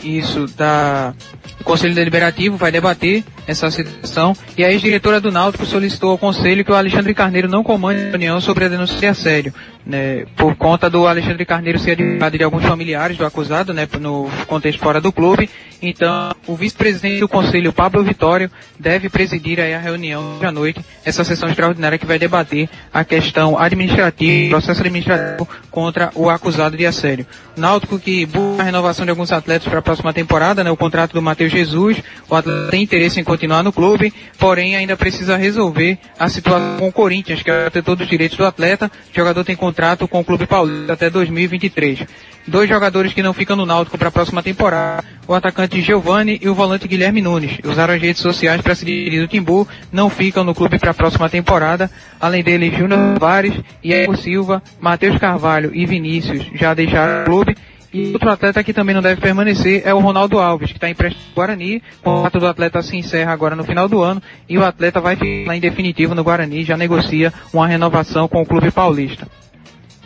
Isso da o Conselho Deliberativo vai debater essa situação e a ex-diretora do Náutico solicitou ao Conselho que o Alexandre Carneiro não comande a reunião sobre a denúncia de assédio, né, por conta do Alexandre Carneiro ser advogado de alguns familiares do acusado, né, no contexto fora do clube. Então, o vice-presidente do Conselho, Pablo Vitório, deve presidir aí a reunião de à noite, essa sessão extraordinária que vai debater a questão administrativa, processo administrativo contra o acusado de assédio. Náutico que busca a renovação de alguns atletas para a próxima temporada, né, o contrato do Matheus Jesus, o atleta tem interesse em continuar no clube, porém ainda precisa resolver a situação com o Corinthians, que é o detentor dos direitos do atleta. O jogador tem contrato com o Clube Paulista até 2023. Dois jogadores que não ficam no Náutico para a próxima temporada, o atacante Giovani e o volante Guilherme Nunes. Usaram as redes sociais para se dirigir do Timbu, não ficam no clube para a próxima temporada. Além dele, Júnior Tavares, Iago Silva, Matheus Carvalho e Vinícius já deixaram o clube. E outro atleta que também não deve permanecer é o Ronaldo Alves, que está empréstimo no Guarani. O contrato do atleta se encerra agora no final do ano e o atleta vai ficar em definitivo no Guarani, já negocia uma renovação com o clube paulista.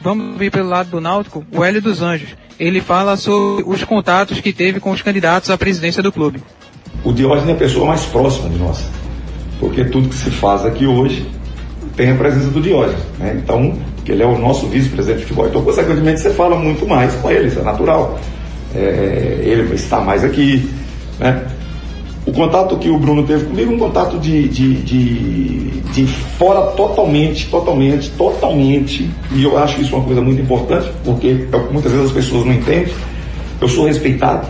Vamos ver pelo lado do Náutico, o Hélio dos Anjos. Ele fala sobre os contatos que teve com os candidatos à presidência do clube. O Diógenes é a pessoa mais próxima de nós, porque tudo que se faz aqui hoje tem a presença do Diógenes, né? Então, ele é o nosso vice-presidente de futebol, então consequentemente você fala muito mais com ele, isso é natural. É, ele vai estar mais aqui, né? O contato que o Bruno teve comigo, um contato de, de, de, de fora totalmente, totalmente, totalmente, e eu acho isso uma coisa muito importante, porque é muitas vezes as pessoas não entendem. Eu sou respeitado,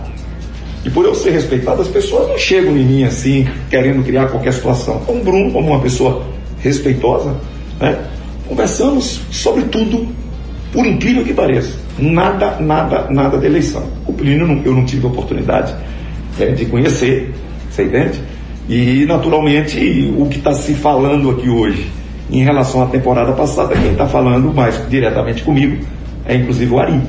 e por eu ser respeitado, as pessoas não chegam em mim assim, querendo criar qualquer situação. Então, o Bruno, como uma pessoa respeitosa, né, conversamos sobre tudo, por incrível que pareça. Nada, nada, nada de eleição. O Plínio não- eu não tive a oportunidade é, de conhecer, você entende? E, naturalmente, o que está se falando aqui hoje em relação à temporada passada, quem está falando mais diretamente comigo é inclusive o Ari.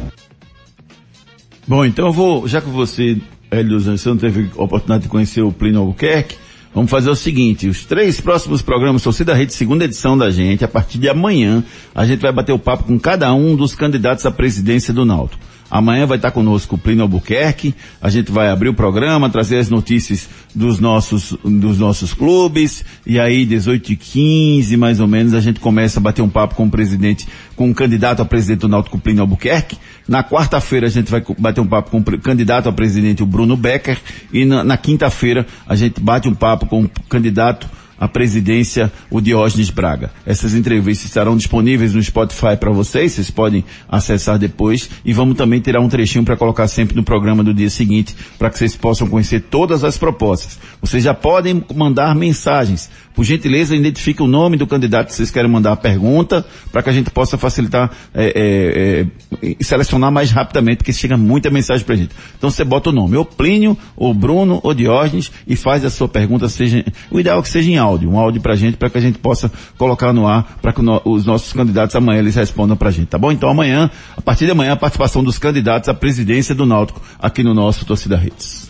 Bom, então eu vou, já que você, Hélio Anjos, você não teve oportunidade de conhecer o Plínio Albuquerque, vamos fazer o seguinte, os três próximos programas Torcida Rede, segunda edição da gente, a partir de amanhã, a gente vai bater o papo com cada um dos candidatos à presidência do Náutico. Amanhã vai estar conosco o Plínio Albuquerque, a gente vai abrir o programa, trazer as notícias dos nossos, dos nossos clubes, e aí 18 e 15 mais ou menos, a gente começa a bater um papo com o presidente, com o candidato a presidente do Náutico Plínio Albuquerque. Na quarta-feira a gente vai bater um papo com o candidato a presidente, o Bruno Becker, e na, na quinta-feira a gente bate um papo com o candidato a presidência, o Diógenes Braga. Essas entrevistas estarão disponíveis no Spotify para vocês, vocês podem acessar depois e vamos também tirar um trechinho para colocar sempre no programa do dia seguinte, para que vocês possam conhecer todas as propostas. Vocês já podem mandar mensagens. Por gentileza, identifique o nome do candidato que vocês querem mandar a pergunta, para que a gente possa facilitar é, é, é, selecionar mais rapidamente, porque chega muita mensagem pra gente. Então você bota o nome, ou Plínio, ou Bruno, ou Diógenes, e faz a sua pergunta, seja, o ideal é que seja em áudio, um áudio pra gente, para que a gente possa colocar no ar, para que no, os nossos candidatos amanhã eles respondam pra gente, tá bom? Então amanhã, a partir de amanhã, a participação dos candidatos à presidência do Náutico aqui no nosso Torcida Hits.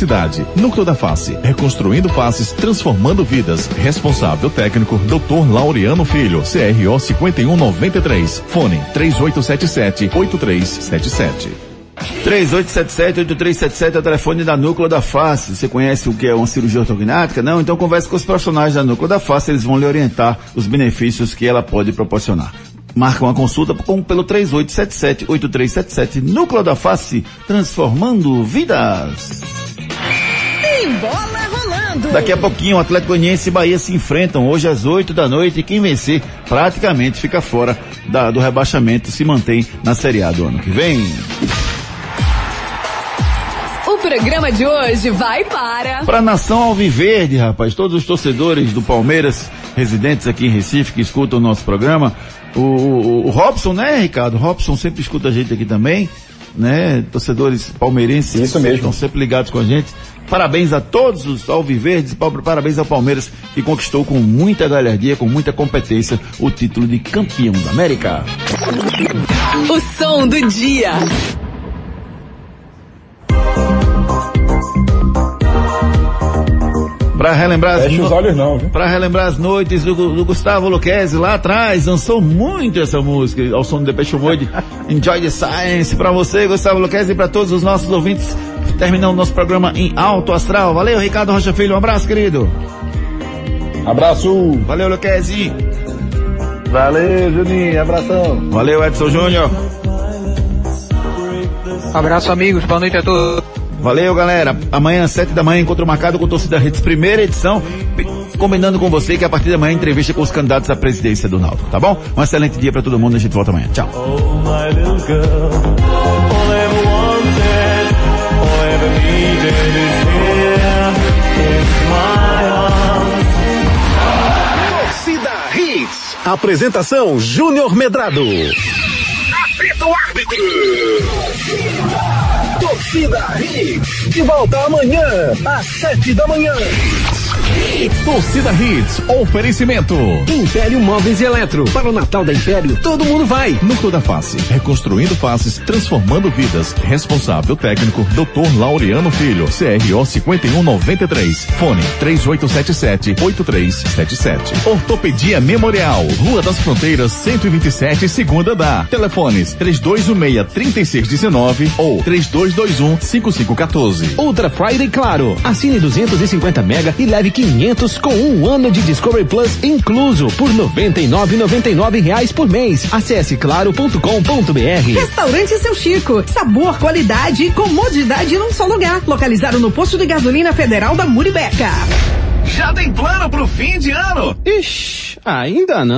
Núcleo da Face, reconstruindo faces, transformando vidas. Responsável técnico, Dr. Laureano Filho, CRO 5193. Fone 3877-8377. 3877-8377 é o telefone da Núcleo da Face. Você conhece o que é uma cirurgia ortognática? Não? Então converse com os profissionais da Núcleo da Face, eles vão lhe orientar os benefícios que ela pode proporcionar. Marca uma consulta com, pelo 3877-8377. Núcleo da Face, transformando vidas. Tem bola rolando. Daqui a pouquinho, o Atlético Goianiense e Bahia se enfrentam hoje às 8 da noite e quem vencer praticamente fica fora da- do rebaixamento, se mantém na Série A do ano que vem. O programa de hoje vai para. Para a nação Alviverde, rapaz, todos os torcedores do Palmeiras, residentes aqui em Recife, que escutam o nosso programa, o, o, o Robson, né, Ricardo? Robson sempre escuta a gente aqui também, né? Torcedores palmeirenses Isso que mesmo. estão sempre ligados com a gente. Parabéns a todos os Alviverdes, pa- parabéns ao Palmeiras, que conquistou com muita galhardia, com muita competência, o título de campeão da América. O som do dia. Para relembrar as Fecha os olhos não, viu? Pra relembrar as noites do, do Gustavo Luquezzi lá atrás, dançou muito essa música, ao som do Depeche Mode, Enjoy the Science, pra você, Gustavo Luquezzi, e pra todos os nossos ouvintes, terminando nosso programa em alto astral. Valeu, Ricardo Rocha Filho, um abraço, querido. Abraço. Valeu, Luquezzi. Valeu, Juninho, abração. Valeu, Edson Júnior. Abraço, amigos. Boa noite a todos. Valeu, galera. Amanhã, às sete da manhã, encontro marcado com o Torcida Redes, primeira edição. Combinando com você que a partir da manhã, entrevista com os candidatos à presidência do Náutico, tá bom? Um excelente dia pra todo mundo, a gente volta amanhã. Tchau. Torcida Hits. Apresentação Júnior Medrado. Apita o árbitro. Torcida Hits. De volta amanhã, às sete da manhã. Torcida Hits, oferecimento. Império Móveis e Eletro. Para o Natal da Império, todo mundo vai. Núcleo da Face, reconstruindo faces, transformando vidas. Responsável técnico, Dr. Laureano Filho, CRO 5193. Fone 3877-8377. Ortopedia Memorial, Rua das Fronteiras, 127, segunda da. Telefones 3216-3619 ou 3221-5514. Ultra Friday Claro. Assine 250 mega e leve 500 com um ano de Discovery Plus incluso por 99,99 reais por mês. Acesse claro.com.br. Restaurante Seu Chico. Sabor, qualidade e comodidade num só lugar. Localizado no posto de gasolina federal da Muribeca. Já tem plano pro fim de ano? Ixi, ainda não.